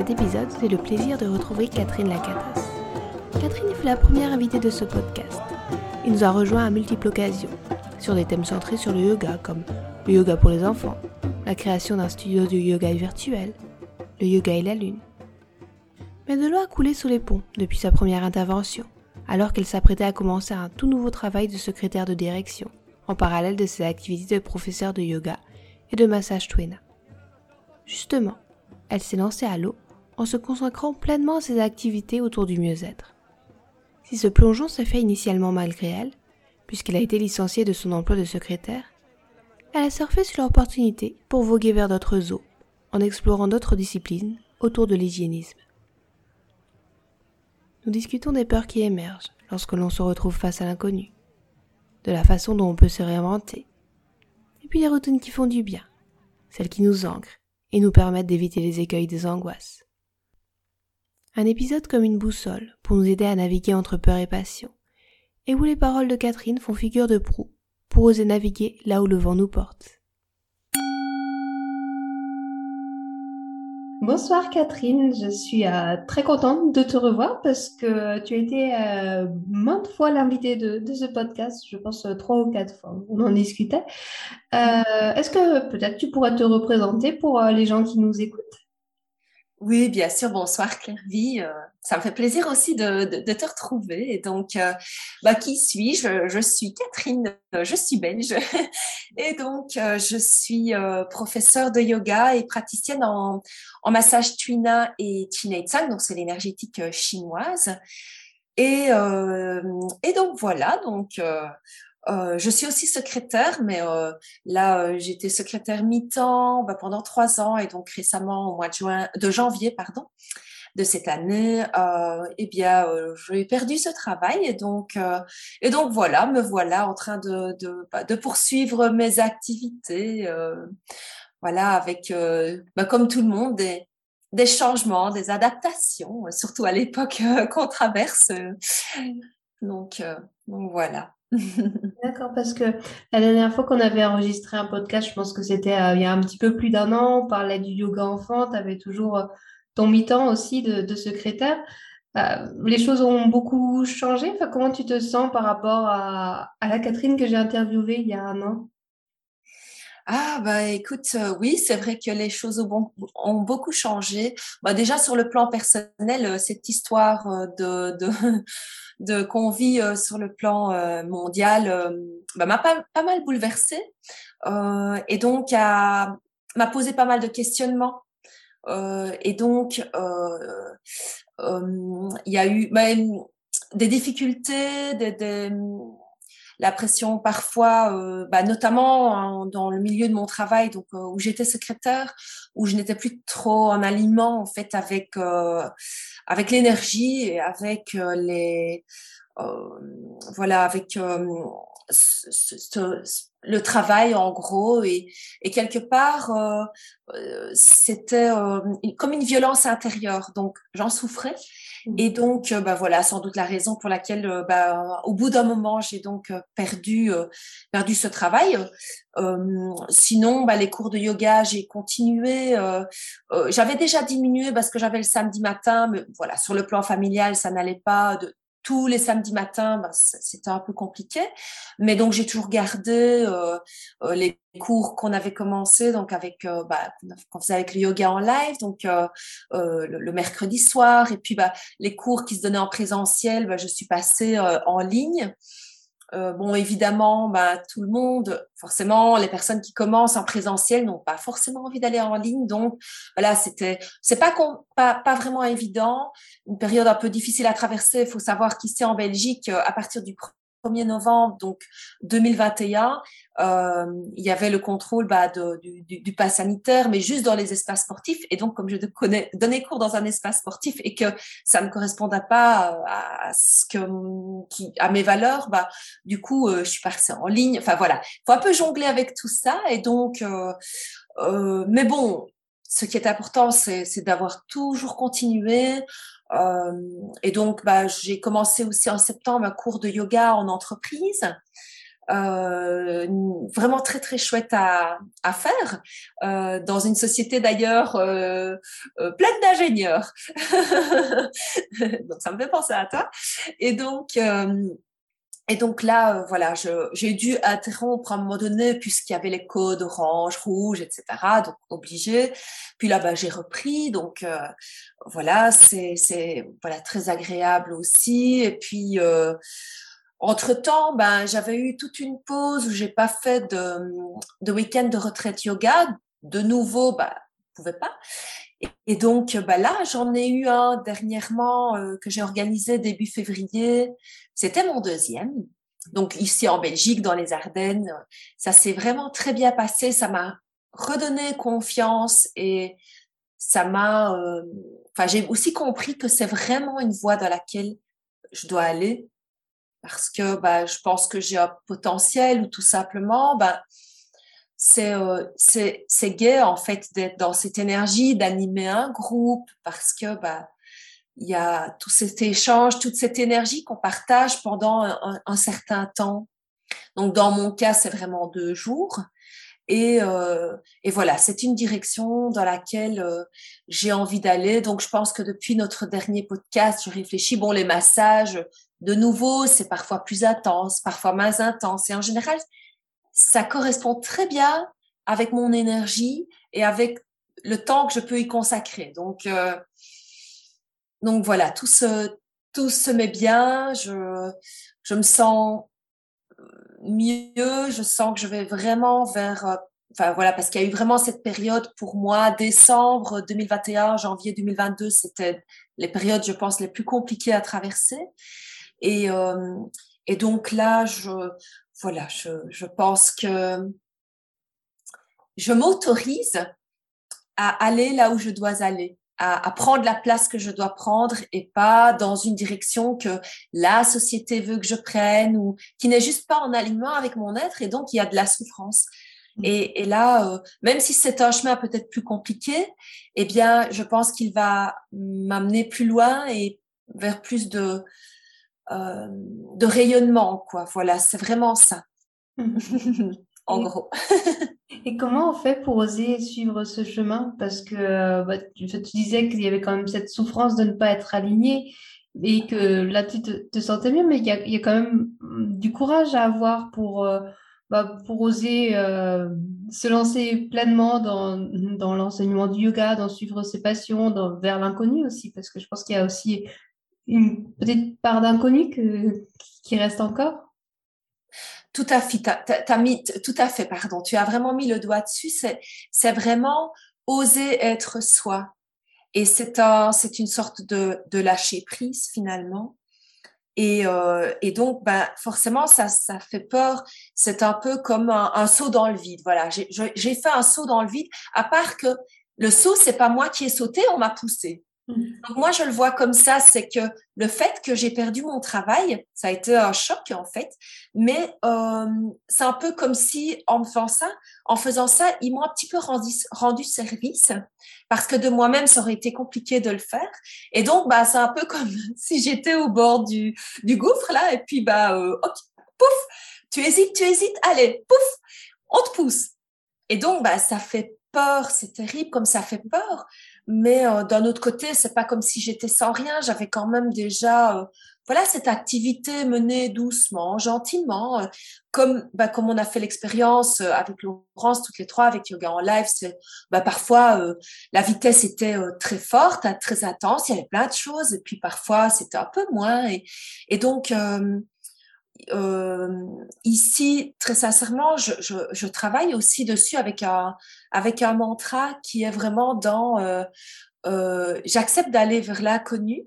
Cet épisode, j'ai le plaisir de retrouver Catherine Lacatas. Catherine fut la première invitée de ce podcast. Il nous a rejoint à multiples occasions, sur des thèmes centrés sur le yoga comme le yoga pour les enfants, la création d'un studio de yoga virtuel, le yoga et la lune. Mais de l'eau a coulé sous les ponts depuis sa première intervention, alors qu'elle s'apprêtait à commencer un tout nouveau travail de secrétaire de direction, en parallèle de ses activités de professeur de yoga et de massage Twena. Justement, elle s'est lancée à l'eau en se consacrant pleinement à ses activités autour du mieux-être. Si ce plongeon s'est fait initialement malgré elle, puisqu'elle a été licenciée de son emploi de secrétaire, elle a surfé sur l'opportunité pour voguer vers d'autres eaux, en explorant d'autres disciplines autour de l'hygiénisme. Nous discutons des peurs qui émergent lorsque l'on se retrouve face à l'inconnu, de la façon dont on peut se réinventer, et puis des routines qui font du bien, celles qui nous ancrent et nous permettent d'éviter les écueils des angoisses. Un épisode comme une boussole pour nous aider à naviguer entre peur et passion, et où les paroles de Catherine font figure de proue pour oser naviguer là où le vent nous porte. Bonsoir Catherine, je suis euh, très contente de te revoir parce que tu as été euh, maintes fois l'invitée de, de, ce podcast, je pense euh, trois ou quatre fois, on en discutait. Est-ce que peut-être tu pourrais te représenter pour les gens qui nous écoutent? Oui, bien sûr. Bonsoir Clairvy. Euh, ça me fait plaisir aussi de, de, de te retrouver. Et donc, euh, bah, qui suis-je? Je suis Catherine, euh, je suis belge. Et donc, je suis professeure de yoga et praticienne en, en massage Twina et Tsang, donc c'est l'énergétique chinoise. Et, et donc, voilà. Donc, euh, je suis aussi secrétaire, mais euh, là, euh, j'étais secrétaire mi-temps bah, pendant trois ans et donc récemment, au mois de, juin, de janvier pardon, de cette année, eh bien, j'ai perdu ce travail et donc, et donc voilà, me voilà en train de, de, bah, de poursuivre mes activités, voilà, avec, bah, comme tout le monde, des, des changements, des adaptations, surtout à l'époque qu'on traverse. Donc, donc voilà. D'accord, parce que la dernière fois qu'on avait enregistré un podcast, je pense que c'était euh, il y a un petit peu plus d'un an, on parlait du yoga enfant, tu avais toujours euh, ton mi-temps aussi de, secrétaire. Euh, les choses ont beaucoup changé. Enfin, comment tu te sens par rapport à, à la Catherine que j'ai interviewée il y a un an? Ah bah écoute, oui, c'est vrai que les choses ont, beaucoup changé. Bah, déjà sur le plan personnel, cette histoire de, de de qu'on vit euh, sur le plan euh, mondial euh, bah, m'a pas, pas, mal bouleversée et donc m'a posé pas mal de questionnements. et donc il y a eu bah, des difficultés, des, la pression parfois, euh, bah, notamment dans le milieu de mon travail, donc euh, où j'étais secrétaire, où je n'étais plus trop en aliment en fait avec euh, avec l'énergie et avec les voilà avec le travail en gros. Et, et quelque part c'était comme une violence intérieure. Donc j'en souffrais et donc, euh, bah voilà, sans doute la raison pour laquelle, euh, bah, au bout d'un moment, j'ai donc euh, perdu perdu ce travail. sinon, bah, les cours de yoga, j'ai continué. j'avais déjà diminué parce que j'avais le samedi matin, mais voilà, sur le plan familial, ça n'allait pas. Tous les samedis matins, ben, c'était un peu compliqué. Mais donc, j'ai toujours gardé euh, euh, les cours qu'on avait commencé, donc avec, euh, bah, qu'on faisait avec le yoga en live, donc euh, euh le, le, mercredi soir, et puis bah, les cours qui se donnaient en présentiel, bah, je suis passée en ligne. Euh, bon, évidemment, bah, tout le monde, forcément, les personnes qui commencent en présentiel n'ont pas forcément envie d'aller en ligne. Donc, voilà, c'était, c'est pas, pas, pas vraiment évident. Une période un peu difficile à traverser. Il faut savoir qu'ici en Belgique, euh, à partir du 1er novembre donc 2021, euh, il y avait le contrôle bah, du, du, du pass sanitaire, mais juste dans les espaces sportifs. Et donc, comme je connais, donnais cours dans un espace sportif et que ça ne correspondait pas euh, à ce que, à mes valeurs, bah, du coup, euh, je suis passée en ligne. Enfin voilà, faut un peu jongler avec tout ça. Et donc, euh, euh mais bon, ce qui est important, c'est d'avoir toujours continué. Euh, et donc, bah, j'ai commencé aussi en septembre un cours de yoga en entreprise. Euh, vraiment très très chouette à, à faire euh, dans une société d'ailleurs euh, euh pleine d'ingénieurs. donc ça me fait penser à toi. Et donc euh, et donc là, euh, voilà, j'ai dû interrompre à un moment donné puisqu'il y avait les codes orange, rouge, etc. Donc obligé. Puis là, bah, j'ai repris. Donc euh, voilà, c'est voilà très agréable aussi. Et puis euh, entre temps, ben j'avais eu toute une pause où j'ai pas fait de, week-end de retraite yoga. De nouveau, bah pouvais pas. Et, donc, bah là, j'en ai eu un dernièrement euh, que j'ai organisé début février. C'était mon deuxième. Donc ici en Belgique, dans les Ardennes, ça s'est vraiment très bien passé. Ça m'a redonné confiance et ça m'a. Euh, enfin, j'ai aussi compris que c'est vraiment une voie dans laquelle je dois aller parce que bah, je pense que j'ai un potentiel ou tout simplement, bah, c'est euh, c'est gai en fait d'être dans cette énergie d'animer un groupe parce que bah il y a tout cet échange toute cette énergie qu'on partage pendant un, un, certain temps. Donc dans mon cas c'est vraiment deux jours. Et, euh, et voilà c'est une direction dans laquelle euh, j'ai envie d'aller. Donc je pense que depuis notre dernier podcast je réfléchis. Bon les massages de nouveau c'est parfois plus intense parfois moins intense. Et en général ça correspond très bien avec mon énergie et avec le temps que je peux y consacrer. Donc, euh, donc voilà, tout se, tout se met bien. Je, je me sens mieux. Je sens que je vais vraiment vers, euh, enfin voilà, parce qu'il y a eu vraiment cette période pour moi, décembre 2021, janvier 2022, c'était les périodes, je pense, les plus compliquées à traverser. Et, euh, et donc là, je, voilà, je, je pense que je m'autorise à aller là où je dois aller, à, prendre la place que je dois prendre et pas dans une direction que la société veut que je prenne ou qui n'est juste pas en alignement avec mon être et donc il y a de la souffrance. Mmh. Et, et là, euh, même si c'est un chemin peut-être plus compliqué, eh bien, je pense qu'il va m'amener plus loin et vers plus de, euh, de rayonnement, quoi. Voilà, c'est vraiment ça. en gros. et comment on fait pour oser suivre ce chemin? Parce que bah, tu, disais qu'il y avait quand même cette souffrance de ne pas être aligné et que là, tu te, sentais mieux, mais il y a, il y a, quand même du courage à avoir pour, euh, bah, pour oser euh, se lancer pleinement dans, dans l'enseignement du yoga, dans suivre ses passions, dans, vers l'inconnu aussi, parce que je pense qu'il y a aussi une petite part d'inconnu qui reste encore? Tout à fait, tout à fait, pardon. Tu as vraiment mis le doigt dessus. C'est, vraiment oser être soi. Et c'est un, c'est une sorte de, lâcher prise finalement. Et, euh, donc, ben, forcément, ça, ça fait peur. C'est un peu comme un, un saut dans le vide. Voilà, j'ai fait un saut dans le vide. À part que le saut, c'est pas moi qui ai sauté, on m'a poussé. Donc moi, je le vois comme ça, c'est que le fait que j'ai perdu mon travail, ça a été un choc en fait, mais euh, c'est un peu comme si en faisant ça, en faisant ça, ils m'ont un petit peu rendu, service parce que de moi-même, ça aurait été compliqué de le faire. Et donc, bah, c'est un peu comme si j'étais au bord du, du gouffre là, et puis bah, euh, pouf, tu hésites, tu hésites, allez, pouf, on te pousse. Et donc, bah, ça fait peur, c'est terrible comme ça fait peur. Mais euh, d'un autre côté, c'est pas comme si j'étais sans rien. J'avais quand même déjà, euh, voilà, cette activité menée doucement, gentiment, euh, comme bah, comme on a fait l'expérience avec Laurence toutes les trois avec yoga en live. Bah, parfois la vitesse était très forte, très intense. Il y avait plein de choses, et puis parfois c'était un peu moins. Et donc euh, ici, très sincèrement, je, je, je, travaille aussi dessus avec un, avec un mantra qui est vraiment dans euh, euh, j'accepte d'aller vers l'inconnu,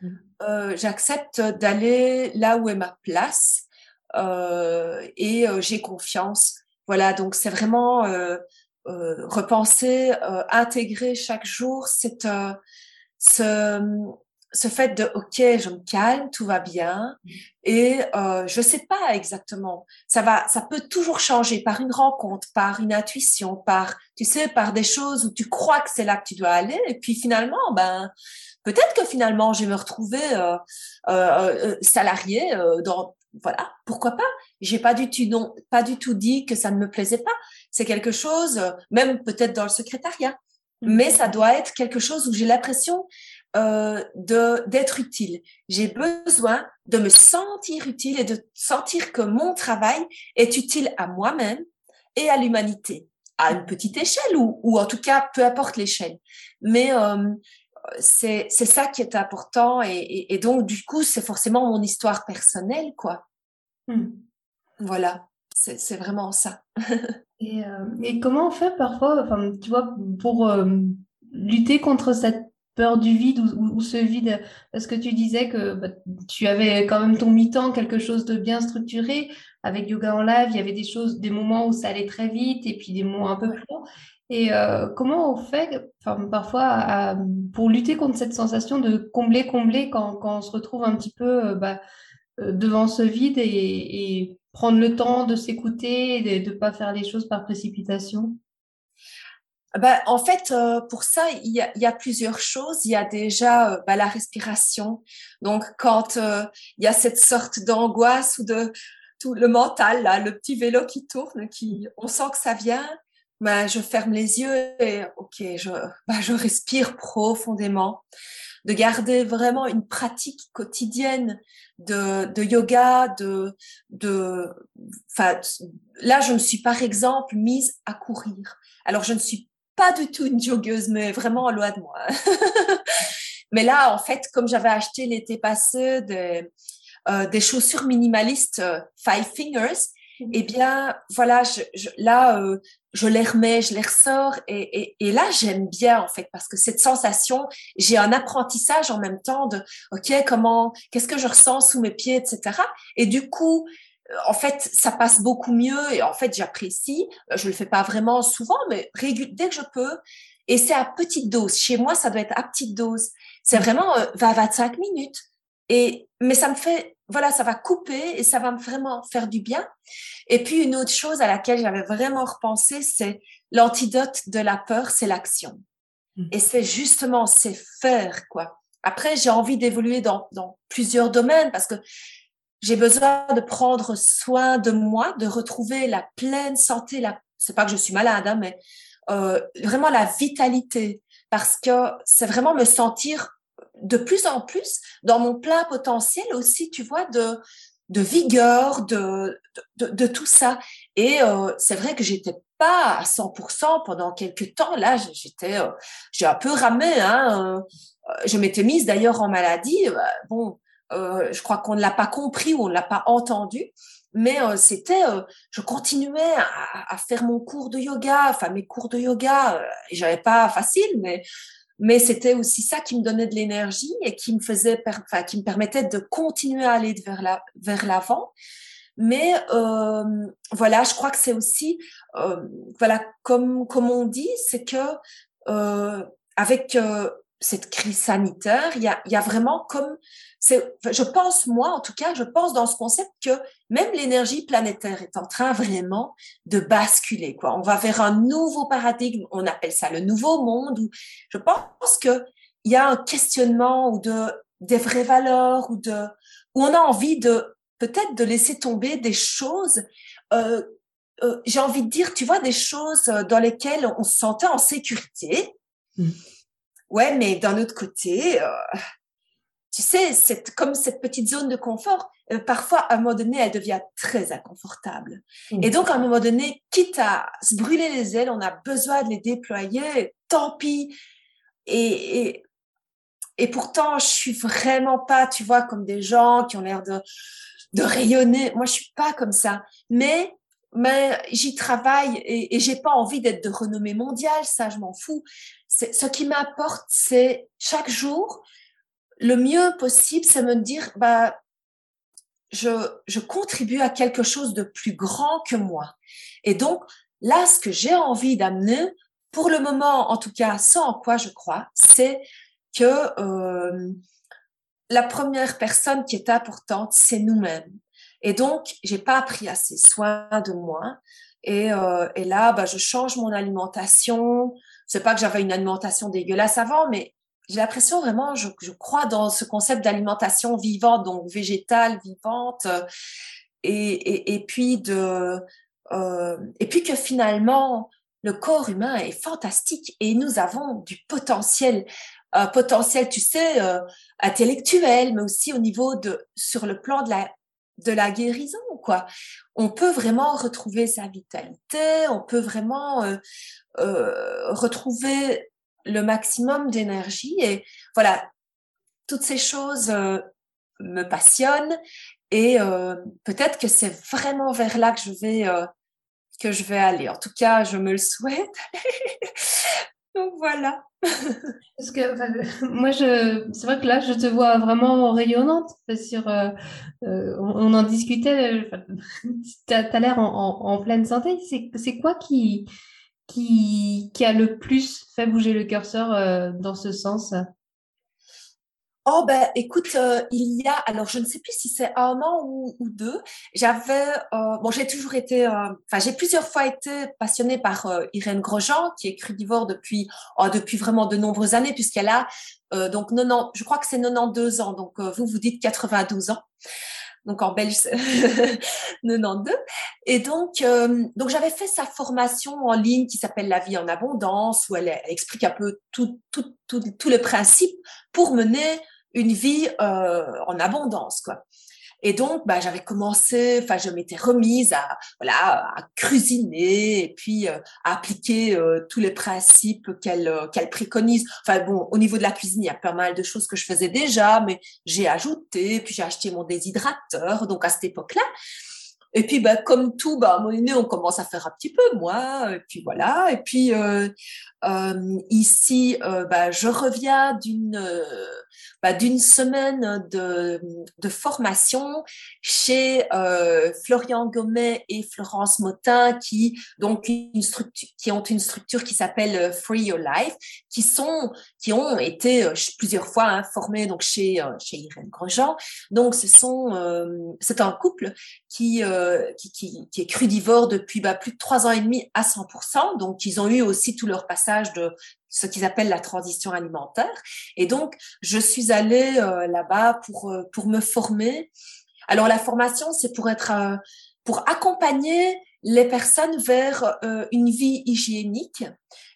mmh. euh, j'accepte d'aller là où est ma place. et j'ai confiance. Voilà, donc c'est vraiment repenser, intégrer chaque jour cette, ce, ce fait de OK, je me calme, tout va bien, et euh, je sais pas exactement. Ça va, ça peut toujours changer par une rencontre, par une intuition, par, tu sais, par des choses où tu crois que c'est là que tu dois aller, et puis finalement, ben peut-être que finalement je vais me retrouver euh, euh, euh salarié euh, dans, voilà, pourquoi pas. J'ai pas du tout non, pas du tout dit que ça ne me plaisait pas. C'est quelque chose, même peut-être dans le secrétariat, mmh. mais ça doit être quelque chose où j'ai l'impression euh, de d'être utile. J'ai besoin de me sentir utile et de sentir que mon travail est utile à moi-même et à l'humanité, à une petite échelle ou, ou en tout cas peu importe l'échelle. Mais euh, c'est c'est ça qui est important et, et, donc du coup c'est forcément mon histoire personnelle quoi. Hmm. Voilà, c'est vraiment ça. et, euh, et, comment on fait parfois, enfin tu vois, pour euh, lutter contre cette peur du vide ou, ce vide Parce que tu disais que bah, tu avais quand même ton mi-temps, quelque chose de bien structuré. Avec Yoga en live, il y avait des choses, des moments où ça allait très vite et puis des moments un peu plus longs. Et euh, comment on fait parfois pour lutter contre cette sensation de combler, combler quand, quand on se retrouve un petit peu euh, bah, euh, devant ce vide et, et, prendre le temps de s'écouter et de ne pas faire les choses par précipitation? Ben, en fait, euh, pour ça, il y, a, il y, a, plusieurs choses. Il y a déjà ben, la respiration. Donc, quand euh, il y a cette sorte d'angoisse ou de tout le mental, là, le petit vélo qui tourne, qui, on sent que ça vient, ben, je ferme les yeux et ok, je, ben, je respire profondément. De garder vraiment une pratique quotidienne de, de yoga, de, de, enfin, là, je me suis par exemple mise à courir. Alors, je ne suis pas du tout une joggeuse, mais vraiment loin de moi. mais là, en fait, comme j'avais acheté l'été passé des, euh, des chaussures minimalistes euh, Five Fingers, mm-hmm. eh bien, voilà, je, là, euh, je les remets, je les ressors, et, et, et là, j'aime bien en fait parce que cette sensation, j'ai un apprentissage en même temps de, ok, comment, qu'est-ce que je ressens sous mes pieds, etc. Et du coup, en fait, ça passe beaucoup mieux et en fait, j'apprécie. Je le fais pas vraiment souvent, mais dès que je peux. Et c'est à petite dose. Chez moi, ça doit être à petite dose. C'est mmh. vraiment euh, 20-25 minutes. Et, mais ça me fait, voilà, ça va couper et ça va vraiment faire du bien. Et puis, une autre chose à laquelle j'avais vraiment repensé, c'est l'antidote de la peur, c'est l'action. Mmh. Et c'est justement, c'est faire, quoi. Après, j'ai envie d'évoluer dans, dans plusieurs domaines parce que j'ai besoin de prendre soin de moi, de retrouver la pleine santé. La... C'est pas que je suis malade, hein, mais euh, vraiment la vitalité, parce que c'est vraiment me sentir de plus en plus dans mon plein potentiel aussi, tu vois, de de vigueur, de de, de, tout ça. Et euh, c'est vrai que j'étais pas à 100% pendant quelques temps. Là, j'étais, euh, j'ai un peu ramé. Hein, euh, je m'étais mise d'ailleurs en maladie. Bah, bon, je crois qu'on ne l'a pas compris ou on ne l'a pas entendu, mais euh, c'était, euh, je continuais à, faire mon cours de yoga, enfin mes cours de yoga, j'avais pas facile, mais mais c'était aussi ça qui me donnait de l'énergie et qui me faisait, enfin qui me permettait de continuer à aller vers la vers l'avant. Mais euh, voilà, je crois que c'est aussi, euh, voilà, comme comme on dit, c'est que euh, avec cette crise sanitaire, il y a, il y a vraiment comme, je pense moi en tout cas, je pense dans ce concept que même l'énergie planétaire est en train vraiment de basculer. Quoi, on va vers un nouveau paradigme. On appelle ça le nouveau monde. Où je pense que il y a un questionnement ou de des vraies valeurs ou de où on a envie de peut-être de laisser tomber des choses. Euh, euh, j'ai envie de dire, tu vois, des choses dans lesquelles on se sentait en sécurité. Mmh. Ouais, mais d'un autre côté, euh, tu sais, c'est comme cette petite zone de confort. Euh, parfois, à un moment donné, elle devient très inconfortable. Et donc, à un moment donné, quitte à se brûler les ailes, on a besoin de les déployer. Tant pis. Et, et, et pourtant, je suis vraiment pas, tu vois, comme des gens qui ont l'air de, de rayonner. Moi, je suis pas comme ça. Mais mais j'y travaille et, et j'ai pas envie d'être de renommée mondiale, ça je m'en fous. Ce qui m'apporte, c'est chaque jour le mieux possible, c'est me dire bah je, je contribue à quelque chose de plus grand que moi. Et donc, là, ce que j'ai envie d'amener, pour le moment, en tout cas, sans en quoi je crois, c'est que euh, la première personne qui est importante, c'est nous-mêmes. Et donc, j'ai pas pris assez soin de moi. Et, euh, et là, bah, je change mon alimentation. C'est pas que j'avais une alimentation dégueulasse avant, mais j'ai l'impression vraiment, je, je, crois dans ce concept d'alimentation vivante, donc végétale, vivante, et, et, puis de, euh, et puis que finalement le corps humain est fantastique et nous avons du potentiel, un potentiel, tu sais, euh, intellectuel, mais aussi au niveau de, sur le plan de la de la guérison, quoi. On peut vraiment retrouver sa vitalité, on peut vraiment euh, euh, retrouver le maximum d'énergie. Et voilà, toutes ces choses euh, me passionnent et peut-être que c'est vraiment vers là que je vais que je vais aller. En tout cas, je me le souhaite. Donc voilà. Parce que moi, je, c'est vrai que là, je te vois vraiment rayonnante. Sur, euh, euh, on, en discutait. Tu as, l'air en, pleine santé. C'est, quoi qui, qui, qui a le plus fait bouger le curseur euh, dans ce sens? Oh ben écoute, euh, il y a alors je ne sais plus si c'est un an ou, deux. J'avais euh, bon j'ai toujours été euh, enfin j'ai plusieurs fois été passionnée par euh, Irène Grosjean qui est crudivore depuis oh, depuis vraiment de nombreuses années puisqu'elle a donc 90 je crois que c'est 92 ans donc vous vous dites 92 ans donc en belge 92 et donc euh, donc j'avais fait sa formation en ligne qui s'appelle la vie en abondance où elle, elle explique un peu tout tout tout, tout le principe pour mener une vie euh, en abondance quoi et donc, bah, j'avais commencé, enfin, je m'étais remise à, voilà, à cuisiner et puis euh, à appliquer euh, tous les principes qu'elle euh, qu'elle préconise. Enfin, bon, au niveau de la cuisine, il y a pas mal de choses que je faisais déjà, mais j'ai ajouté, puis j'ai acheté mon déshydrateur. Donc, à cette époque-là, et puis, bah, comme tout, bah, à un moment on commence à faire un petit peu, moi, et puis voilà. Et puis, euh, euh, ici, euh, bah, je reviens d'une bah, d'une semaine de, de, formation chez Florian Gomet et Florence Motin, qui donc une structure, qui ont une structure qui s'appelle Free Your Life, qui sont, qui ont été plusieurs fois hein, formés donc chez chez Irène Grosjean. Donc, ce sont, c'est un couple qui, qui, qui, est crudivore depuis bah, plus de trois ans et demi à 100%. Donc, ils ont eu aussi tout leur passage de ce qu'ils appellent la transition alimentaire. Et donc, je suis allée euh, là-bas pour, euh, pour me former. Alors, la formation, c'est pour être, euh, pour accompagner les personnes vers une vie hygiénique.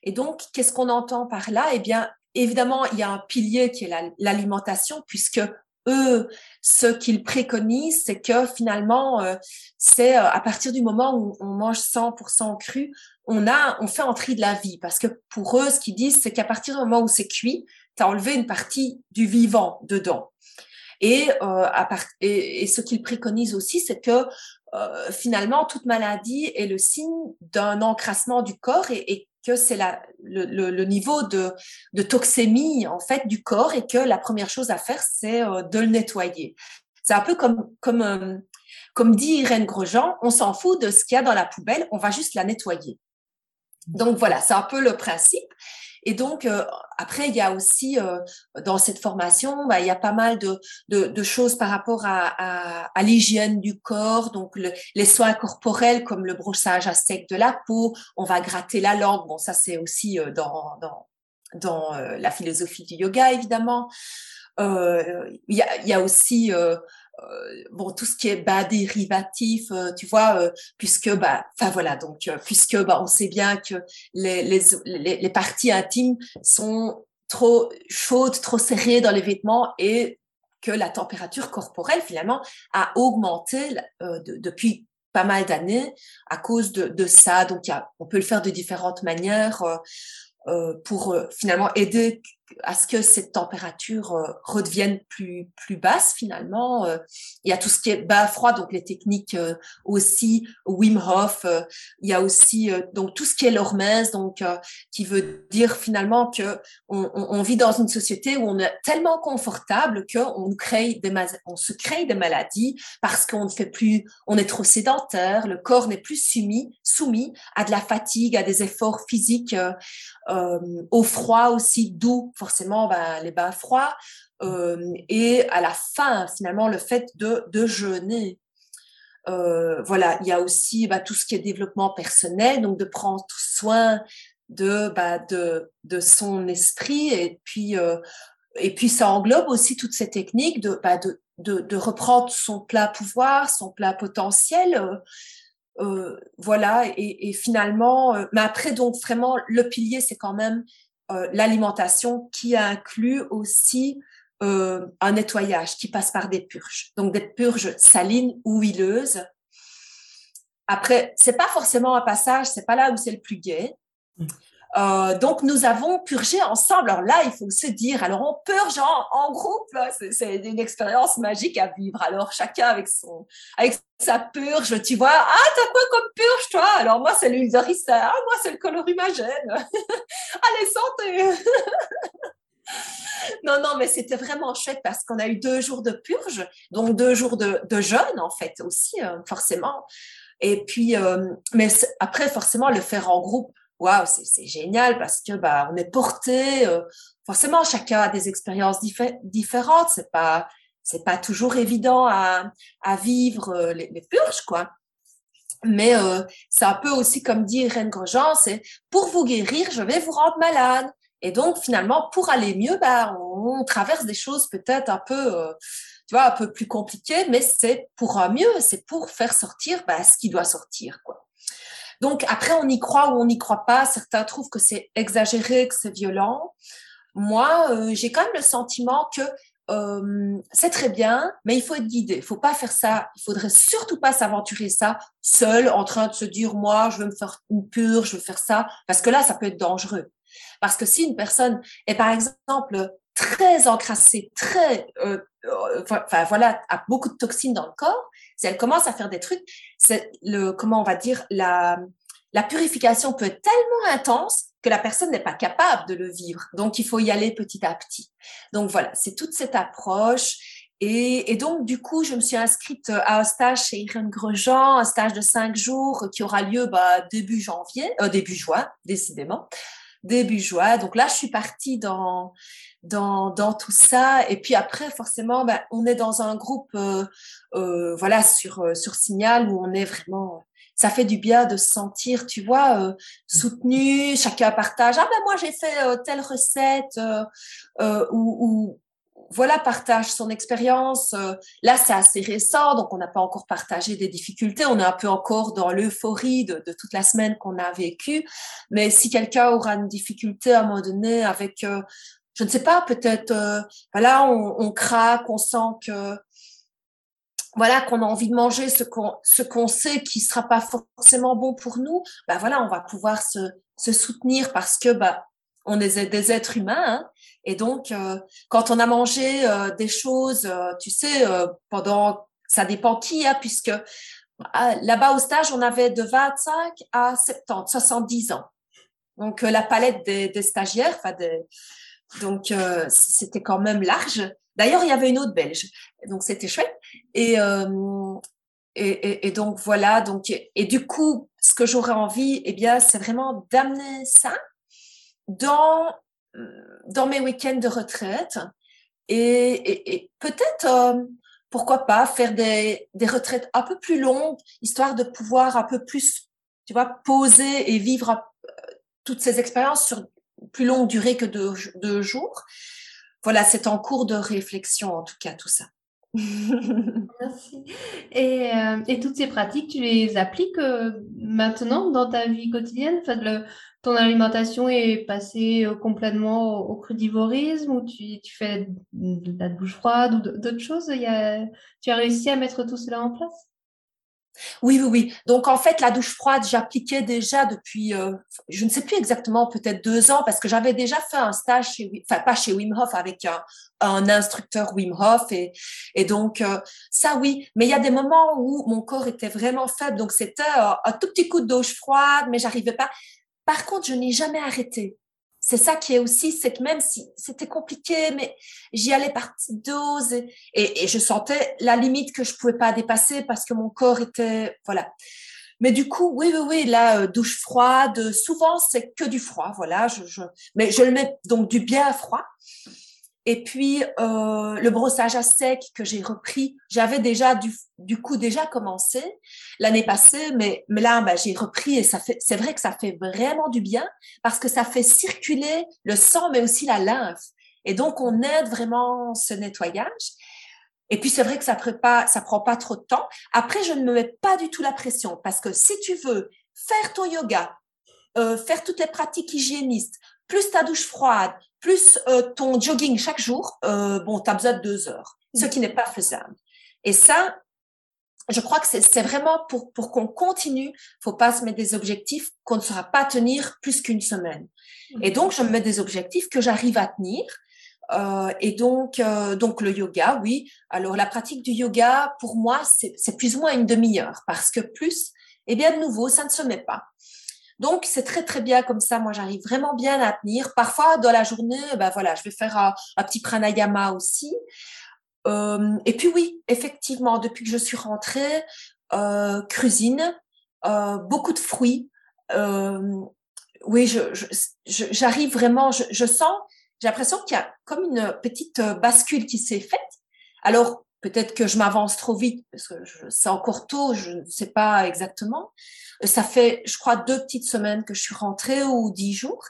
Et donc, qu'est-ce qu'on entend par là? Eh bien, évidemment, il y a un pilier qui est l'alimentation, puisque eux, ce qu'ils préconisent, c'est que finalement, euh, c'est euh, à partir du moment où on mange 100% cru, on a, on fait entrer de la vie. Parce que pour eux, ce qu'ils disent, c'est qu'à partir du moment où c'est cuit, tu as enlevé une partie du vivant dedans. Et, euh, à part et, et, ce qu'ils préconisent aussi, c'est que euh, finalement, toute maladie est le signe d'un encrassement du corps et, que c'est le, niveau de, de toxémie en fait du corps et que la première chose à faire, c'est euh, de le nettoyer. C'est un peu comme, comme, euh, comme dit Irène Grosjean, on s'en fout de ce qu'il y a dans la poubelle, on va juste la nettoyer. Donc voilà, c'est un peu le principe. Et donc, euh, après, il y a aussi euh, dans cette formation, bah, il y a pas mal de, de, de choses par rapport à, à, à l'hygiène du corps, donc le, les soins corporels comme le brossage à sec de la peau, on va gratter la langue. Bon, ça c'est aussi euh, dans, dans, dans euh, la philosophie du yoga, évidemment. Il y, a, y a aussi euh, bon tout ce qui est bas dérivatif euh, tu vois euh, puisque bah enfin voilà donc puisque bah on sait bien que les, les, les, les, parties intimes sont trop chaudes trop serrées dans les vêtements et que la température corporelle finalement a augmenté de, depuis pas mal d'années à cause de, de ça. Donc y a, on peut le faire de différentes manières pour finalement aider à ce que cette température euh, redevienne plus plus basse finalement. Euh, il y a tout ce qui est bas froid, donc les techniques euh, aussi Wim Hof. il y a aussi donc tout ce qui est l'hormèse, donc qui veut dire finalement que on, on, vit dans une société où on est tellement confortable que on crée des on se crée des maladies parce qu'on ne fait plus, on est trop sédentaire, le corps n'est plus soumis soumis à de la fatigue, à des efforts physiques, au froid aussi, doux forcément ben, les bains froids, euh, et à la fin, finalement, le fait de, de jeûner. Euh, voilà, il y a aussi bah, tout ce qui est développement personnel, donc de prendre soin de, bah, de, de son esprit, et puis, euh, et puis ça englobe aussi toutes ces techniques de, bah, de, de, de reprendre son plat pouvoir, son plat potentiel. Euh, voilà, et, et finalement, mais après, donc vraiment, le pilier, c'est quand même euh, l'alimentation qui inclut aussi euh, un nettoyage qui passe par des purges. Donc des purges salines ou huileuses. Après, c'est pas forcément un passage, c'est pas là où c'est le plus gai. Euh, donc nous avons purgé ensemble. Alors là, il faut se dire, alors on purge en, groupe, c'est une expérience magique à vivre. Alors chacun avec son, avec sa purge, tu vois. Ah, t'as quoi comme purge toi? Alors moi c'est l'huile Ah moi c'est le colorumagène. Allez santé. non, non, mais c'était vraiment chouette parce qu'on a eu deux jours de purge, donc deux jours de, jeûne en fait aussi, euh, forcément. Et puis, euh, mais après, forcément, le faire en groupe, waouh, c'est génial parce que bah on est porté. Euh, forcément, chacun a des expériences différentes. C'est pas c'est pas toujours évident à, à vivre euh, les, purges, quoi. Mais euh, c'est un peu aussi comme dit Irène Grosjean, c'est pour vous guérir, je vais vous rendre malade. Et donc finalement, pour aller mieux, bah, on, traverse des choses peut-être un peu, euh, tu vois, un peu plus compliquées, mais c'est pour un mieux, c'est pour faire sortir bah, ce qui doit sortir, quoi. Donc après, on y croit ou on n'y croit pas. Certains trouvent que c'est exagéré, que c'est violent. Moi, euh, j'ai quand même le sentiment que euh, c'est très bien, mais il faut être guidé. Il faut pas faire ça. Il faudrait surtout pas s'aventurer ça seul, en train de se dire moi, je veux me faire une pure, je veux faire ça, parce que là, ça peut être dangereux. Parce que si une personne est par exemple très encrassée, très, euh, enfin voilà, a beaucoup de toxines dans le corps, si elle commence à faire des trucs, comment on va dire, la, la purification peut être tellement intense que la personne n'est pas capable de le vivre. Donc, il faut y aller petit à petit. Donc, voilà, c'est toute cette approche. Et, et, donc, du coup, je me suis inscrite à un stage chez Irène Grosjean, un stage de cinq jours qui aura lieu bah, début janvier, euh, début juin, décidément, début juin. Donc là, je suis partie dans dans, dans tout ça. Et puis après, forcément, ben, on est dans un groupe, euh, euh, voilà, sur, euh, sur Signal où on est vraiment. Ça fait du bien de se sentir, tu vois, euh, soutenu. Chacun partage. Ah ben moi j'ai fait euh, telle recette ou, ou voilà partage son expérience. Là c'est assez récent, donc on n'a pas encore partagé des difficultés. On est un peu encore dans l'euphorie de, de, toute la semaine qu'on a vécue. Mais si quelqu'un aura une difficulté à un moment donné avec je ne sais pas, peut-être, euh, voilà, on, on, craque, on sent que, voilà, qu'on a envie de manger ce qu'on, ce qu'on sait qui sera pas forcément bon pour nous. Bah voilà, on va pouvoir se, se soutenir parce que bah on est des êtres humains hein, et donc euh, quand on a mangé euh, des choses, tu sais, pendant, ça dépend qui, hein, puisque ah, là-bas au stage on avait de 25 à 70, 70 ans. Donc la palette des, des stagiaires, enfin des donc, euh, c'était quand même large. D'ailleurs, il y avait une autre belge. Donc, c'était chouette. Et, euh, et, et, et, donc, voilà. Donc, et, du coup, ce que j'aurais envie, eh bien, c'est vraiment d'amener ça dans, dans mes week-ends de retraite. Et, peut-être, euh, pourquoi pas, faire des, des retraites un peu plus longues, histoire de pouvoir un peu plus, tu vois, poser et vivre euh, toutes ces expériences sur plus longue durée que deux, jours. Voilà, c'est en cours de réflexion en tout cas tout ça. Merci. Et, euh, et, toutes ces pratiques, tu les appliques euh, maintenant dans ta vie quotidienne? Enfin, le, Ton alimentation est passée euh, complètement au, crudivorisme ou tu, fais de la douche froide ou d'autres choses? Tu as réussi à mettre tout cela en place? Oui, oui, oui. Donc en fait, la douche froide, j'appliquais déjà depuis, euh, je ne sais plus exactement, peut-être deux ans, parce que j'avais déjà fait un stage chez, enfin pas chez Wim Hof, avec un, instructeur Wim Hof, et, et donc euh, ça oui. Mais il y a des moments où mon corps était vraiment faible, donc c'était euh, un tout petit coup de douche froide, mais j'arrivais pas. Par contre, je n'ai jamais arrêté c'est ça qui est aussi, c'est que même si c'était compliqué, mais j'y allais par petite dose et, je sentais la limite que je pouvais pas dépasser parce que mon corps était, voilà. Mais du coup, oui, oui, oui, la euh, douche froide, souvent c'est que du froid, voilà. Je, mais je le mets donc du bien froid. Et puis euh, le brossage à sec que j'ai repris, j'avais déjà du, du coup déjà commencé l'année passée, mais, mais là bah, j'ai repris et ça fait, c'est vrai que ça fait vraiment du bien parce que ça fait circuler le sang mais aussi la lymphe. Et donc on aide vraiment ce nettoyage. Et puis c'est vrai que ça prend pas, prend pas trop de temps. Après je ne me mets pas du tout la pression parce que si tu veux faire ton yoga, euh, faire toutes les pratiques hygiénistes, plus ta douche froide, plus euh, ton jogging chaque jour, euh, bon, tu as besoin de deux heures, ce qui n'est pas faisable. Et ça, je crois que c'est vraiment pour, pour qu'on continue, faut pas se mettre des objectifs qu'on ne saura pas tenir plus qu'une semaine. Et donc, je me mets des objectifs que j'arrive à tenir. Euh, et donc, euh, donc le yoga, oui. Alors, la pratique du yoga, pour moi, c'est plus ou moins une demi-heure parce que plus, eh bien, de nouveau, ça ne se met pas. Donc, c'est très, très bien comme ça. Moi, j'arrive vraiment bien à tenir. Parfois, dans la journée, ben voilà, je vais faire un, petit pranayama aussi. Euh, et puis oui, effectivement, depuis que je suis rentrée, euh, cuisine, euh, beaucoup de fruits. Euh, oui, je, j'arrive vraiment, je, je sens, j'ai l'impression qu'il y a comme une petite bascule qui s'est faite. Alors, peut-être que je m'avance trop vite, parce que c'est encore tôt, je ne sais pas exactement. Ça fait, je crois, deux petites semaines que je suis rentrée ou dix jours.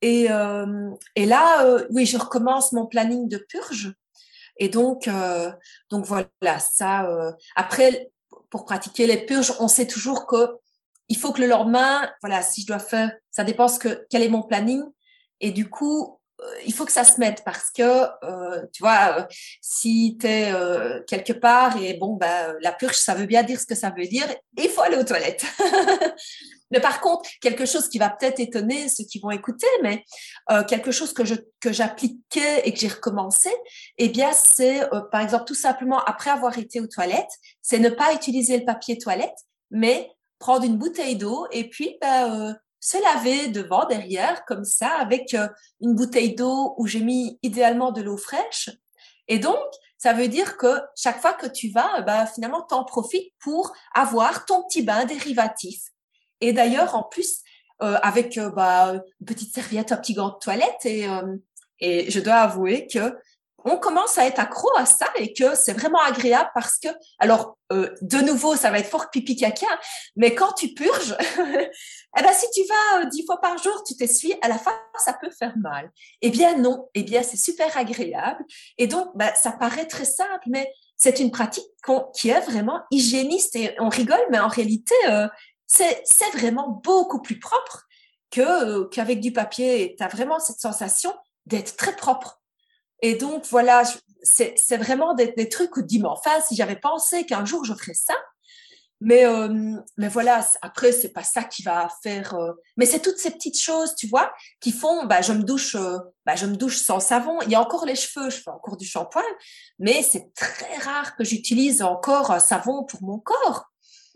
Et, euh, et là, euh, oui, je recommence mon planning de purge. Et donc, euh, donc voilà, ça. Euh, après, pour pratiquer les purges, on sait toujours que il faut que le lendemain, voilà, si je dois faire, ça dépend ce que quel est mon planning. Et du coup, euh, il faut que ça se mette parce que euh, tu vois euh, si tu es quelque part et bon bah la purge ça veut bien dire ce que ça veut dire il faut aller aux toilettes. Mais par contre quelque chose qui va peut-être étonner ceux qui vont écouter mais quelque chose que je que j'appliquais et que j'ai recommencé eh bien c'est par exemple tout simplement après avoir été aux toilettes c'est ne pas utiliser le papier toilette mais prendre une bouteille d'eau et puis bah, se laver devant, derrière, comme ça, avec euh, une bouteille d'eau où j'ai mis idéalement de l'eau fraîche. Et donc, ça veut dire que chaque fois que tu vas, bah, finalement, t'en profites pour avoir ton petit bain dérivatif. Et d'ailleurs, en plus, euh, avec euh, bah, une petite serviette, un petit gant de toilette, et, et je dois avouer que on commence à être accro à ça et que c'est vraiment agréable parce que, alors, euh, de nouveau, ça va être fort pipi caca, mais quand tu purges, eh ben, si tu vas euh, dix fois par jour, tu t'essuies, à la fin, ça peut faire mal. Eh bien, non. Eh bien, c'est super agréable. Et donc, ben, ça paraît très simple, mais c'est une pratique qui est vraiment hygiéniste et on rigole, mais en réalité, euh, c'est vraiment beaucoup plus propre que qu'avec du papier. Tu as vraiment cette sensation d'être très propre. Et donc, voilà, c'est vraiment des, des trucs où dis, mais enfin, si j'avais pensé qu'un jour je ferais ça, mais, euh, mais voilà, après, c'est pas ça qui va faire. Euh, mais c'est toutes ces petites choses, tu vois, qui font, bah, je me douche, euh, bah, je me douche sans savon. Il y a encore les cheveux, je fais encore du shampoing, mais c'est très rare que j'utilise encore un savon pour mon corps.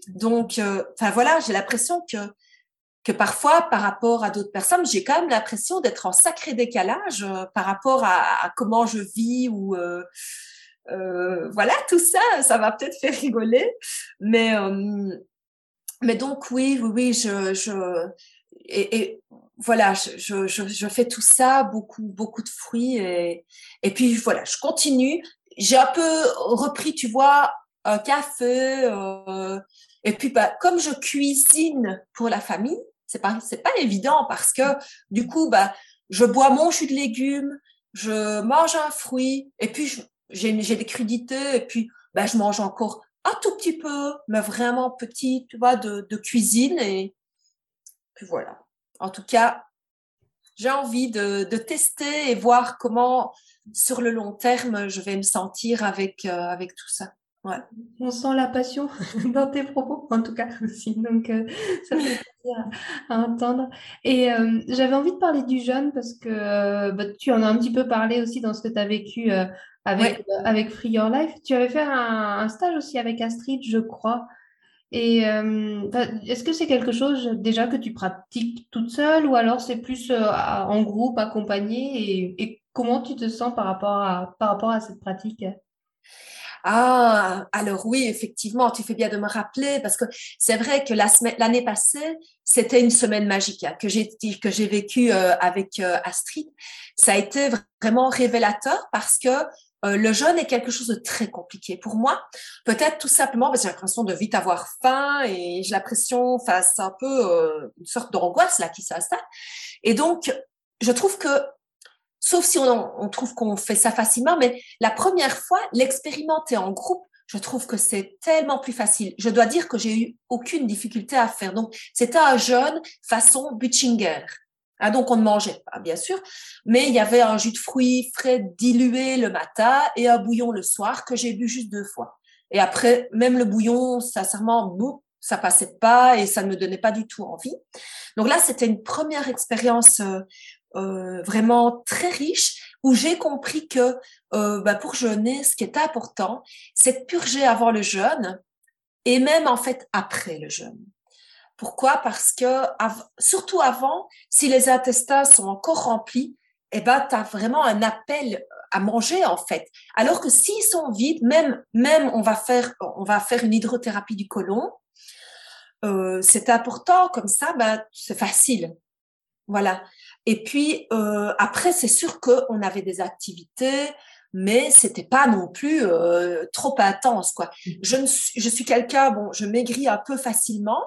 Donc, enfin voilà, j'ai l'impression que que parfois, par rapport à d'autres personnes, j'ai quand même l'impression d'être en sacré décalage euh, par rapport à, comment je vis ou euh, euh, voilà, tout ça, ça va peut-être faire rigoler, mais mais donc oui, oui, oui, je, je et, voilà, je, je, je, fais tout ça, beaucoup beaucoup de fruits et et puis voilà, je continue. J'ai un peu repris, tu vois, un café. et puis, bah, comme je cuisine pour la famille, c'est pas pas évident parce que du coup bah je bois mon jus de légumes, je mange un fruit et puis j'ai des crudités et puis bah je mange encore un tout petit peu mais vraiment petit tu de, cuisine et puis voilà. En tout cas, j'ai envie de, de, tester et voir comment sur le long terme je vais me sentir avec euh, avec tout ça. Ouais. On sent la passion dans tes propos, en tout cas aussi. Donc, euh, ça fait plaisir à, entendre. Et euh, j'avais envie de parler du jeûne parce que euh, bah, tu en as un petit peu parlé aussi dans ce que tu as vécu avec, avec Free Your Life. Tu avais fait un, un stage aussi avec Astrid, je crois. Et est-ce que c'est quelque chose déjà que tu pratiques toute seule ou alors c'est plus en groupe, accompagné? Et, et, comment tu te sens par rapport à, par rapport à cette pratique? Ah, alors oui, effectivement, tu fais bien de me rappeler parce que c'est vrai que l'année passée, c'était une semaine magique hein, que j'ai que j'ai vécu euh, avec euh, Astrid. Ça a été vraiment révélateur parce que euh, le jeûne est quelque chose de très compliqué pour moi. Peut-être tout simplement parce que j'ai l'impression de vite avoir faim et j'ai l'impression, enfin, c'est un peu une sorte d'angoisse là qui s'installe. Et donc, je trouve que sauf si on, trouve qu'on fait ça facilement, mais la première fois, l'expérimenter en groupe, je trouve que c'est tellement plus facile. Je dois dire que j'ai eu aucune difficulté à faire. Donc, c'était un jeûne façon Butchinger. Ah, donc, on ne mangeait pas, bien sûr, mais il y avait un jus de fruits frais dilué le matin et un bouillon le soir que j'ai bu juste deux fois. Et après, même le bouillon, sincèrement, bout, ça passait pas et ça ne me donnait pas du tout envie. Donc là, c'était une première expérience euh, vraiment très riche où j'ai compris que euh, bah, pour jeûner, ce qui est important, c'est de purger avant le jeûne et même en fait après le jeûne. Pourquoi? Parce que surtout avant, si les intestins sont encore remplis, eh ben, tu as vraiment un appel à manger en fait. Alors que s'ils sont vides, même, même on, va faire, on va faire une hydrothérapie du côlon, euh, c'est important comme ça, ben, c'est facile. Voilà. Et puis euh, après, c'est sûr qu'on avait des activités, mais c'était pas non plus euh, trop intense quoi. Mmh. Je, ne suis, je suis quelqu'un bon, je maigris un peu facilement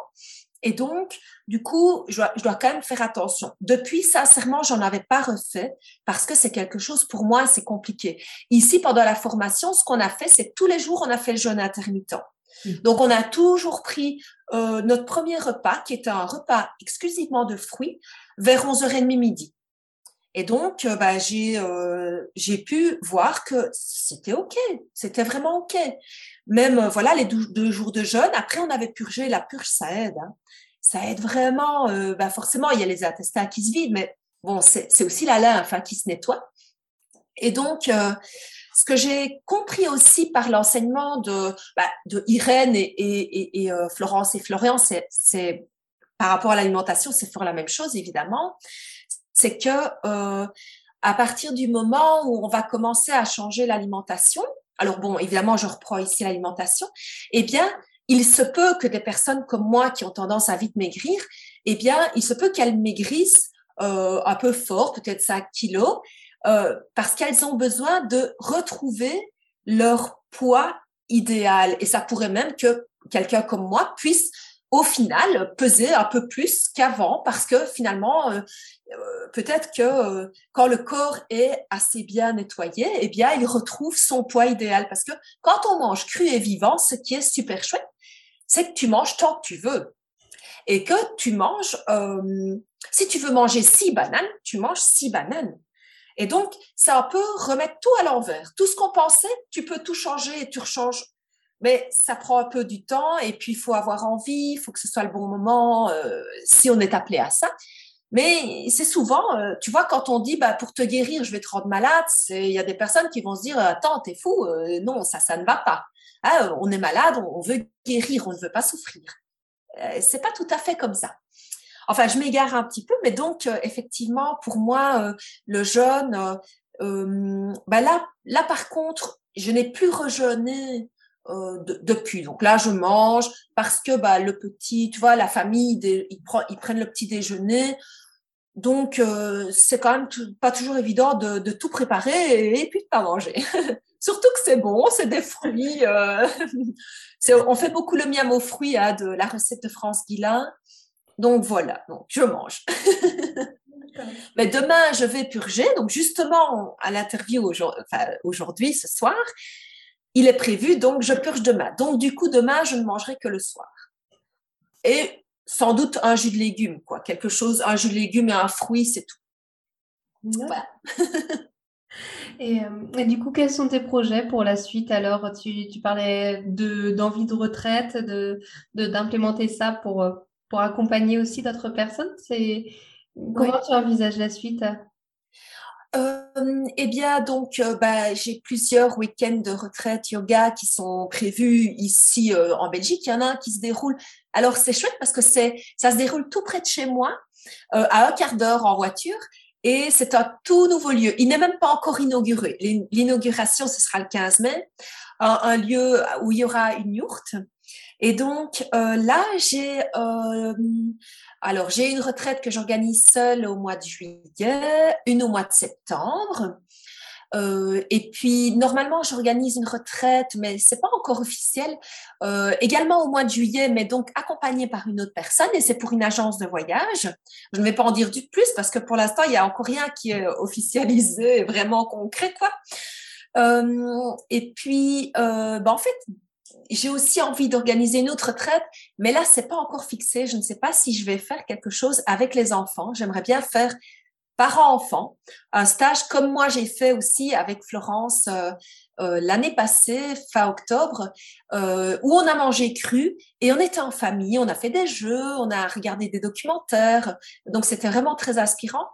et donc du coup, je dois, je dois quand même faire attention. Depuis, sincèrement, j'en avais pas refait parce que c'est quelque chose pour moi, c'est compliqué. Ici, pendant la formation, ce qu'on a fait, c'est tous les jours, on a fait le jeûne intermittent. Mmh. Donc, on a toujours pris euh, notre premier repas, qui était un repas exclusivement de fruits, vers 11h30 midi. Et donc, euh, bah, j'ai euh, j'ai pu voir que c'était OK, c'était vraiment OK. Même, voilà, les deux, jours de jeûne, après, on avait purgé, la purge, ça aide. Hein. Ça aide vraiment. bah, forcément, il y a les intestins qui se vident, mais bon, c'est aussi la lymphe hein, qui se nettoie. Et donc, ce que j'ai compris aussi par l'enseignement de, bah, Irène et, et, Florence et Florian, c'est par rapport à l'alimentation, c'est fort la même chose, évidemment. C'est que euh, à partir du moment où on va commencer à changer l'alimentation, alors bon, évidemment, je reprends ici l'alimentation, eh bien, il se peut que des personnes comme moi qui ont tendance à vite maigrir, eh bien, il se peut qu'elles maigrissent euh, un peu fort, peut-être 5 kilos, euh, parce qu'elles ont besoin de retrouver leur poids idéal. Et ça pourrait même que quelqu'un comme moi puisse au final peser un peu plus qu'avant parce que finalement euh, euh, peut-être que quand le corps est assez bien nettoyé eh bien il retrouve son poids idéal. Parce que quand on mange cru et vivant ce qui est super chouette c'est que tu manges tant que tu veux. Et que tu manges si tu veux manger six bananes tu manges six bananes et donc, ça peut remettre tout à l'envers. Tout ce qu'on pensait, tu peux tout changer et tu rechanges mais ça prend un peu du temps et puis il faut avoir envie, il faut que ce soit le bon moment euh, si on est appelé à ça. Mais c'est souvent, euh, tu vois, quand on dit bah, pour te guérir, je vais te rendre malade, il y a des personnes qui vont se dire attends, t'es fou, euh, non, ça, ça ne va pas. Ah, on est malade, on, veut guérir, on ne veut pas souffrir. c'est pas tout à fait comme ça. Enfin, je m'égare un petit peu, mais donc effectivement, pour moi, le jeûne, bah là, là par contre, je n'ai plus rejeûné euh, depuis. Donc là, je mange parce que bah, le petit, tu vois, la famille, ils, ils prennent le petit déjeuner. Donc, euh, c'est quand même pas toujours évident de, de tout préparer et, puis de pas manger. Surtout que c'est bon, c'est des fruits. Euh, on fait beaucoup le miam aux fruits hein, de la recette de France Guillain. Donc voilà, donc je mange. Mais demain, je vais purger. Donc justement, à l'interview aujourd'hui, ce soir, il est prévu, donc je purge demain. Donc du coup, demain, je ne mangerai que le soir. Et sans doute un jus de légumes, quoi. Quelque chose, un jus de légumes et un fruit, c'est tout. Voilà. Et, du coup, quels sont tes projets pour la suite? Alors, tu, tu parlais de, d'envie de retraite, de, d'implémenter ça pour, pour accompagner aussi d'autres personnes. C'est, comment tu envisages la suite? Euh, eh bien, donc, euh, bah, j'ai plusieurs week-ends de retraite yoga qui sont prévus ici euh, en Belgique. Il y en a un qui se déroule. Alors, c'est chouette parce que c'est, ça se déroule tout près de chez moi, à un quart d'heure en voiture. Et c'est un tout nouveau lieu. Il n'est même pas encore inauguré. L'inauguration, ce sera le 15 mai. Un, lieu où il y aura une yourte. Et donc, là, j'ai alors, j'ai une retraite que j'organise seule au mois de juillet, une au mois de septembre. Euh, et puis, normalement, j'organise une retraite, mais c'est pas encore officiel, euh, également au mois de juillet, mais donc accompagnée par une autre personne, et c'est pour une agence de voyage. Je ne vais pas en dire du plus parce que pour l'instant, il y a encore rien qui est officialisé, vraiment concret, quoi. Euh, et puis, ben, en fait, j'ai aussi envie d'organiser une autre retraite, mais là, c'est pas encore fixé. Je ne sais pas si je vais faire quelque chose avec les enfants. J'aimerais bien faire parents-enfants, un stage comme moi j'ai fait aussi avec Florence euh, euh, l'année passée, fin octobre, euh, où on a mangé cru et on était en famille, on a fait des jeux, on a regardé des documentaires, donc c'était vraiment très inspirant.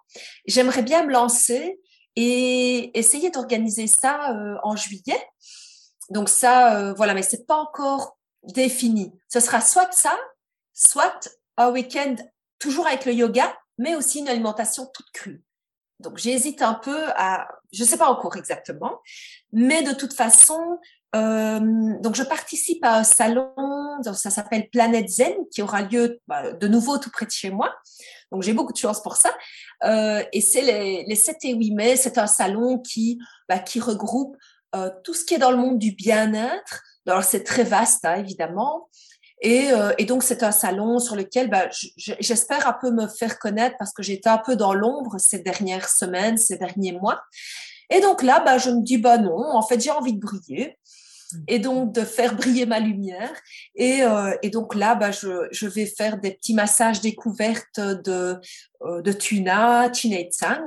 J'aimerais bien me lancer et essayer d'organiser ça en juillet. Donc ça, euh, voilà, mais c'est pas encore défini. Ce sera soit ça, soit un week-end toujours avec le yoga, mais aussi une alimentation toute crue. Donc j'hésite un peu à, je sais pas encore exactement, mais de toute façon, euh, donc je participe à un salon, ça s'appelle Planète Zen, qui aura lieu bah, de nouveau tout près de chez moi. Donc j'ai beaucoup de chance pour ça. Euh, et c'est les, les 7 et 8 mai, c'est un salon qui, bah, qui regroupe euh, tout ce qui est dans le monde du bien-être. Alors c'est très vaste, hein, évidemment. Et, euh, et, donc c'est un salon sur lequel bah, j'espère un peu me faire connaître parce que j'étais un peu dans l'ombre ces dernières semaines, ces derniers mois. Et donc là, bah, je me dis, bah non, en fait, j'ai envie de briller et donc de faire briller ma lumière. Et, euh, et donc là, bah, je, je, vais faire des petits massages découvertes de, euh, de tuna, tsang.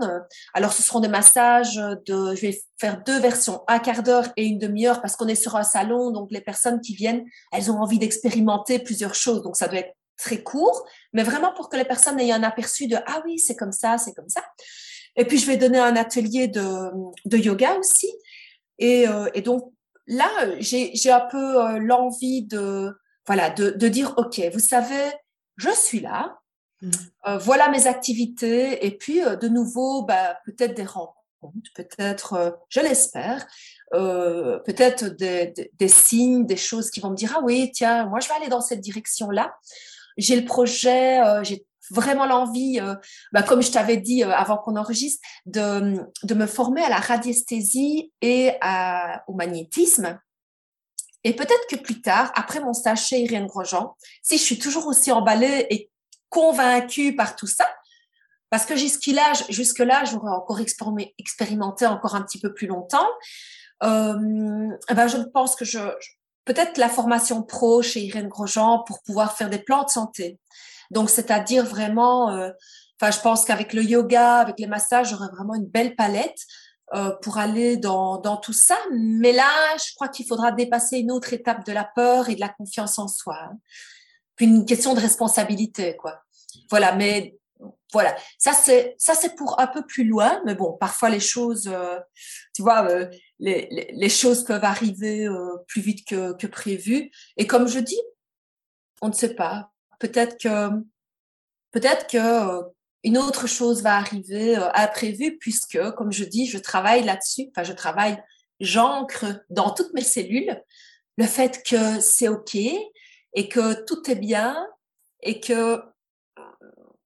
Alors, ce seront des massages de, je vais faire deux versions, un quart d'heure et une demi-heure parce qu'on est sur un salon, donc les personnes qui viennent, elles ont envie d'expérimenter plusieurs choses, donc ça doit être très court, mais vraiment pour que les personnes aient un aperçu de ah oui, c'est comme ça, c'est comme ça. Et puis je vais donner un atelier de, de yoga aussi. Et, euh, et donc là, j'ai un peu euh, l'envie de, voilà, de, de, dire, OK, vous savez, je suis là, mmh. euh, voilà mes activités, et puis euh, de nouveau, bah, peut-être des rencontres, peut-être, je l'espère, peut-être des, des, des, signes, des choses qui vont me dire, ah oui, tiens, moi, je vais aller dans cette direction-là. J'ai le projet, j'ai vraiment l'envie, euh, bah, comme je t'avais dit euh, avant qu'on enregistre, de, de, me former à la radiesthésie et au magnétisme. Et peut-être que plus tard, après mon stage chez Irène Grosjean, si je suis toujours aussi emballée et convaincue par tout ça, parce que jusque-là, jusque-là, j'aurais encore expérimenté encore un petit peu plus longtemps, euh, eh ben je pense que je, peut-être la formation pro chez Irène Grosjean pour pouvoir faire des plans de santé, donc, c'est-à-dire vraiment, euh, enfin, je pense qu'avec le yoga, avec les massages, j'aurais vraiment une belle palette euh, pour aller dans, dans tout ça. Mais là, je crois qu'il faudra dépasser une autre étape de la peur et de la confiance en soi. Hein. Puis une question de responsabilité, quoi. Voilà, mais voilà, ça c'est ça c'est pour un peu plus loin, mais bon, parfois les choses, euh, tu vois, euh, les, les, les, choses peuvent arriver euh, plus vite que, que prévu. Et comme je dis, on ne sait pas peut-être que peut-être que euh, une autre chose va arriver euh, à prévu puisque, comme je dis, je travaille là-dessus. Enfin, je travaille, j'ancre dans toutes mes cellules le fait que c'est ok et que tout est bien et que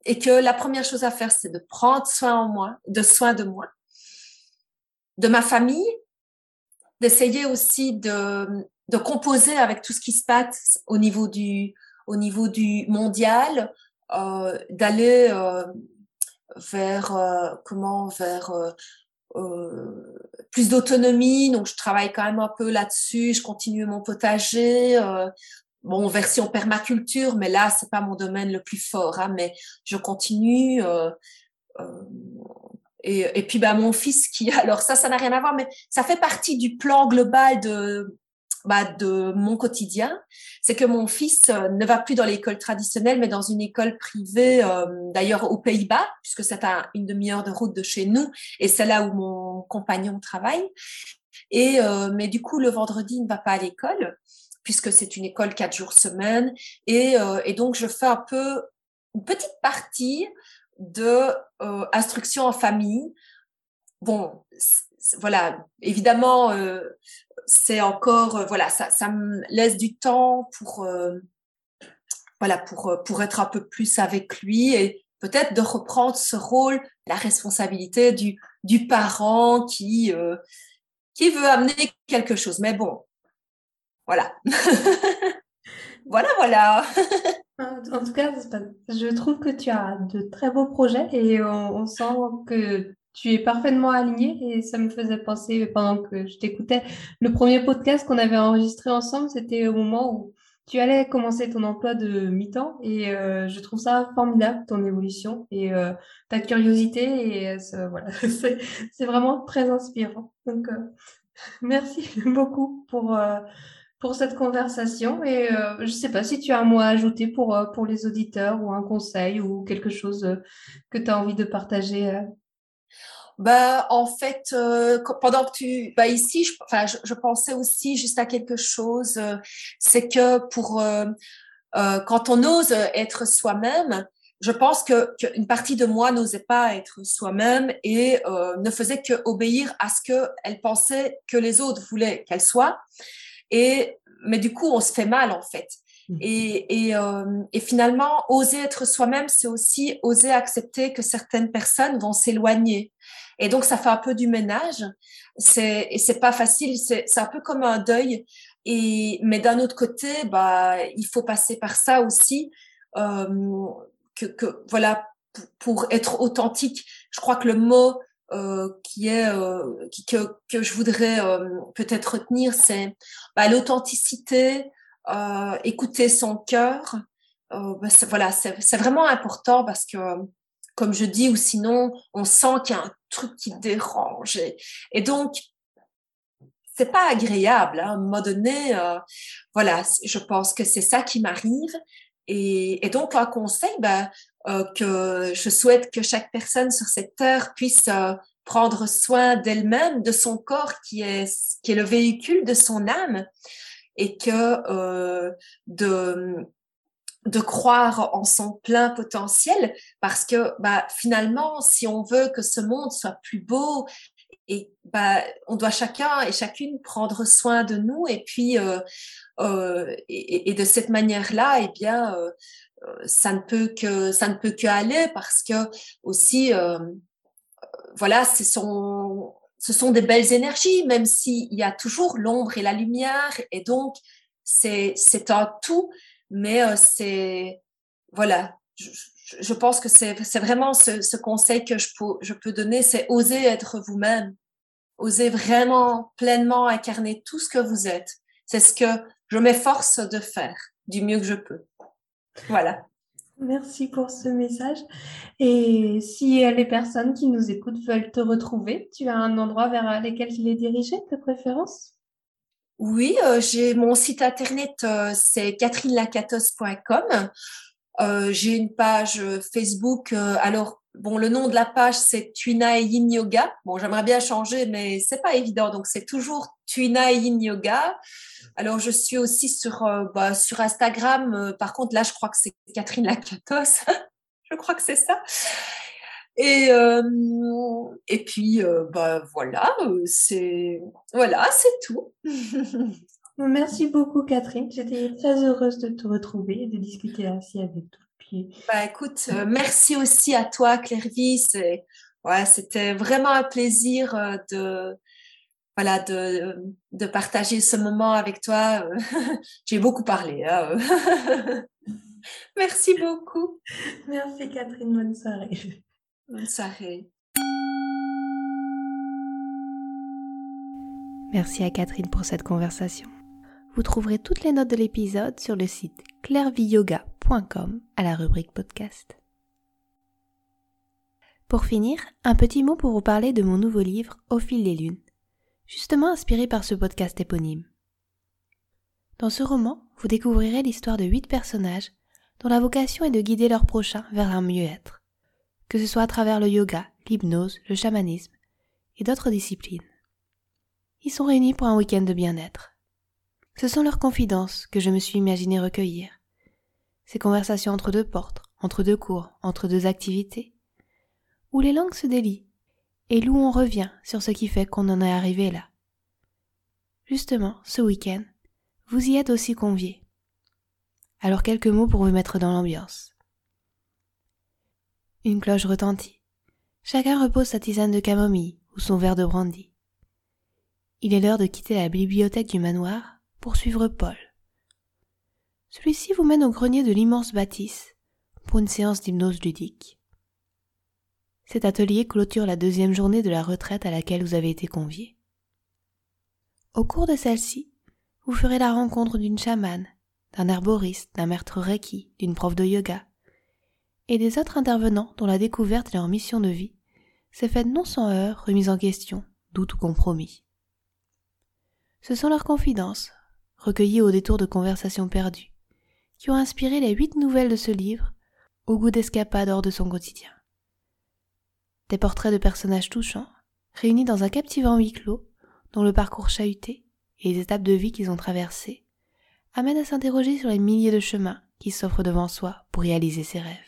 et que la première chose à faire, c'est de prendre soin en moi, de soin de moi, de ma famille, d'essayer aussi de, de composer avec tout ce qui se passe au niveau du, au niveau du mondial, euh, d'aller euh, vers euh, comment vers plus d'autonomie. Donc je travaille quand même un peu là-dessus. Je continue mon potager. Bon, version permaculture, mais là, c'est pas mon domaine le plus fort, hein, mais je continue. et, puis bah, mon fils qui, alors ça, ça n'a rien à voir, mais ça fait partie du plan global de, bah, de mon quotidien. C'est que mon fils euh, ne va plus dans l'école traditionnelle, mais dans une école privée, euh, d'ailleurs aux Pays-Bas, puisque c'est à une demi-heure de route de chez nous, et c'est là où mon compagnon travaille. Et euh, mais du coup, le vendredi, il ne va pas à l'école, puisque c'est une école quatre jours semaine, et, donc je fais un peu une petite partie de instruction en famille. Bon, voilà, évidemment, c'est encore, euh, voilà, ça, me laisse du temps pour, euh, voilà, pour, pour être un peu plus avec lui et peut-être de reprendre ce rôle, la responsabilité du, du parent qui, qui veut amener quelque chose. Mais bon, voilà. voilà, voilà. En tout cas, je trouve que tu as de très beaux projets et on, sent que tu es parfaitement aligné et ça me faisait penser pendant que je t'écoutais. Le premier podcast qu'on avait enregistré ensemble, c'était au moment où tu allais commencer ton emploi de mi-temps et euh, je trouve ça formidable, ton évolution et euh, ta curiosité et euh, voilà, c'est vraiment très inspirant. Donc, merci beaucoup pour pour cette conversation. Et euh, je ne sais pas si tu as un mot à ajouter pour, euh, pour les auditeurs ou un conseil ou quelque chose euh, que tu as envie de partager. Bah, en fait, pendant que tu, bah ici, je, enfin, je, pensais aussi juste à quelque chose, c'est que pour quand on ose être soi-même, je pense que qu'une partie de moi n'osait pas être soi-même et ne faisait que obéir à ce que elle pensait que les autres voulaient qu'elle soit. Et, mais du coup, on se fait mal en fait. Mmh. Et, et, euh, et finalement, oser être soi-même, c'est aussi oser accepter que certaines personnes vont s'éloigner. Et donc, ça fait un peu du ménage. C'est, et c'est pas facile. C'est, c'est un peu comme un deuil. Et, mais d'un autre côté, bah, il faut passer par ça aussi. Euh, que, que, voilà, pour, être authentique. Je crois que le mot euh, qui est euh, que, que je voudrais euh, peut-être retenir, c'est bah, l'authenticité, écouter son cœur. Bah, voilà, c'est vraiment important parce que, comme je dis, ou sinon on sent qu'il y a un truc qui dérange. Et, donc, c'est pas agréable. Hein, à un moment donné, voilà, je pense que c'est ça qui m'arrive. Et, donc, un conseil, bah, euh, que je souhaite que chaque personne sur cette terre puisse euh, prendre soin d'elle-même, de son corps qui est, qui est le véhicule de son âme et que euh, de, de croire en son plein potentiel parce que bah, finalement, si on veut que ce monde soit plus beau et bah, on doit chacun et chacune prendre soin de nous et puis euh, euh, et, de cette manière-là, eh bien, euh, ça ne peut que ça ne peut que aller parce que aussi voilà ce sont ce sont des belles énergies même s'il y a toujours l'ombre et la lumière et donc c'est c'est un tout mais euh, c'est voilà. Je, je, pense que c'est vraiment ce, ce, conseil que je peux je peux donner c'est oser être vous-même. Oser vraiment pleinement incarner tout ce que vous êtes. C'est ce que je m'efforce de faire du mieux que je peux. Voilà. Merci pour ce message. Et si les personnes qui nous écoutent veulent te retrouver, tu as un endroit vers lequel les diriger de préférence? Oui, euh, j'ai mon site internet, euh, c'est catherinelacatos.com. Euh, j'ai une page Facebook. alors, bon, le nom de la page, c'est Tuina Yin Yoga. Bon, j'aimerais bien changer, mais c'est pas évident. Donc, c'est toujours Tuina Yin Yoga. Alors, je suis aussi sur, euh, bah, sur Instagram. Euh, par contre, là, je crois que c'est Catherine Lacatos. je crois que c'est ça. Et, euh, et puis, bah, voilà, c'est voilà, c'est tout. Merci beaucoup, Catherine. J'étais très heureuse de te retrouver et de discuter ainsi avec toi. Bah, écoute, merci aussi à toi, Clairvis. Ouais, c'était vraiment un plaisir de, voilà, de, de partager ce moment avec toi. J'ai beaucoup parlé. Hein. Merci beaucoup. Merci Catherine, bonne soirée. Merci à Catherine pour cette conversation. Vous trouverez toutes les notes de l'épisode sur le site clairviyoga.com à la rubrique podcast. Pour finir, un petit mot pour vous parler de mon nouveau livre Au fil des lunes, justement inspiré par ce podcast éponyme. Dans ce roman, vous découvrirez l'histoire de huit personnages dont la vocation est de guider leurs prochains vers un mieux-être, que ce soit à travers le yoga, l'hypnose, le chamanisme et d'autres disciplines. Ils sont réunis pour un week-end de bien-être. Ce sont leurs confidences que je me suis imaginé recueillir. Ces conversations entre deux portes, entre deux cours, entre deux activités, où les langues se délient et où on revient sur ce qui fait qu'on en est arrivé là. Justement, ce week-end, vous y êtes aussi conviés. Alors quelques mots pour vous mettre dans l'ambiance. Une cloche retentit. Chacun repose sa tisane de camomille ou son verre de brandy. Il est l'heure de quitter la bibliothèque du manoir pour suivre Paul. Celui-ci vous mène au grenier de l'immense bâtisse pour une séance d'hypnose ludique. Cet atelier clôture la deuxième journée de la retraite à laquelle vous avez été convié. Au cours de celle-ci, vous ferez la rencontre d'une chamane, d'un herboriste, d'un maître reiki, d'une prof de yoga, et des autres intervenants dont la découverte et leur mission de vie s'est faite non sans heurts, remise en question, doute ou compromis. Ce sont leurs confidences, recueillies au détour de conversations perdues, qui ont inspiré les huit nouvelles de ce livre, au goût d'escapade hors de son quotidien des portraits de personnages touchants, réunis dans un captivant huis clos, dont le parcours chahuté et les étapes de vie qu'ils ont traversées amènent à s'interroger sur les milliers de chemins qui s'offrent devant soi pour réaliser ses rêves.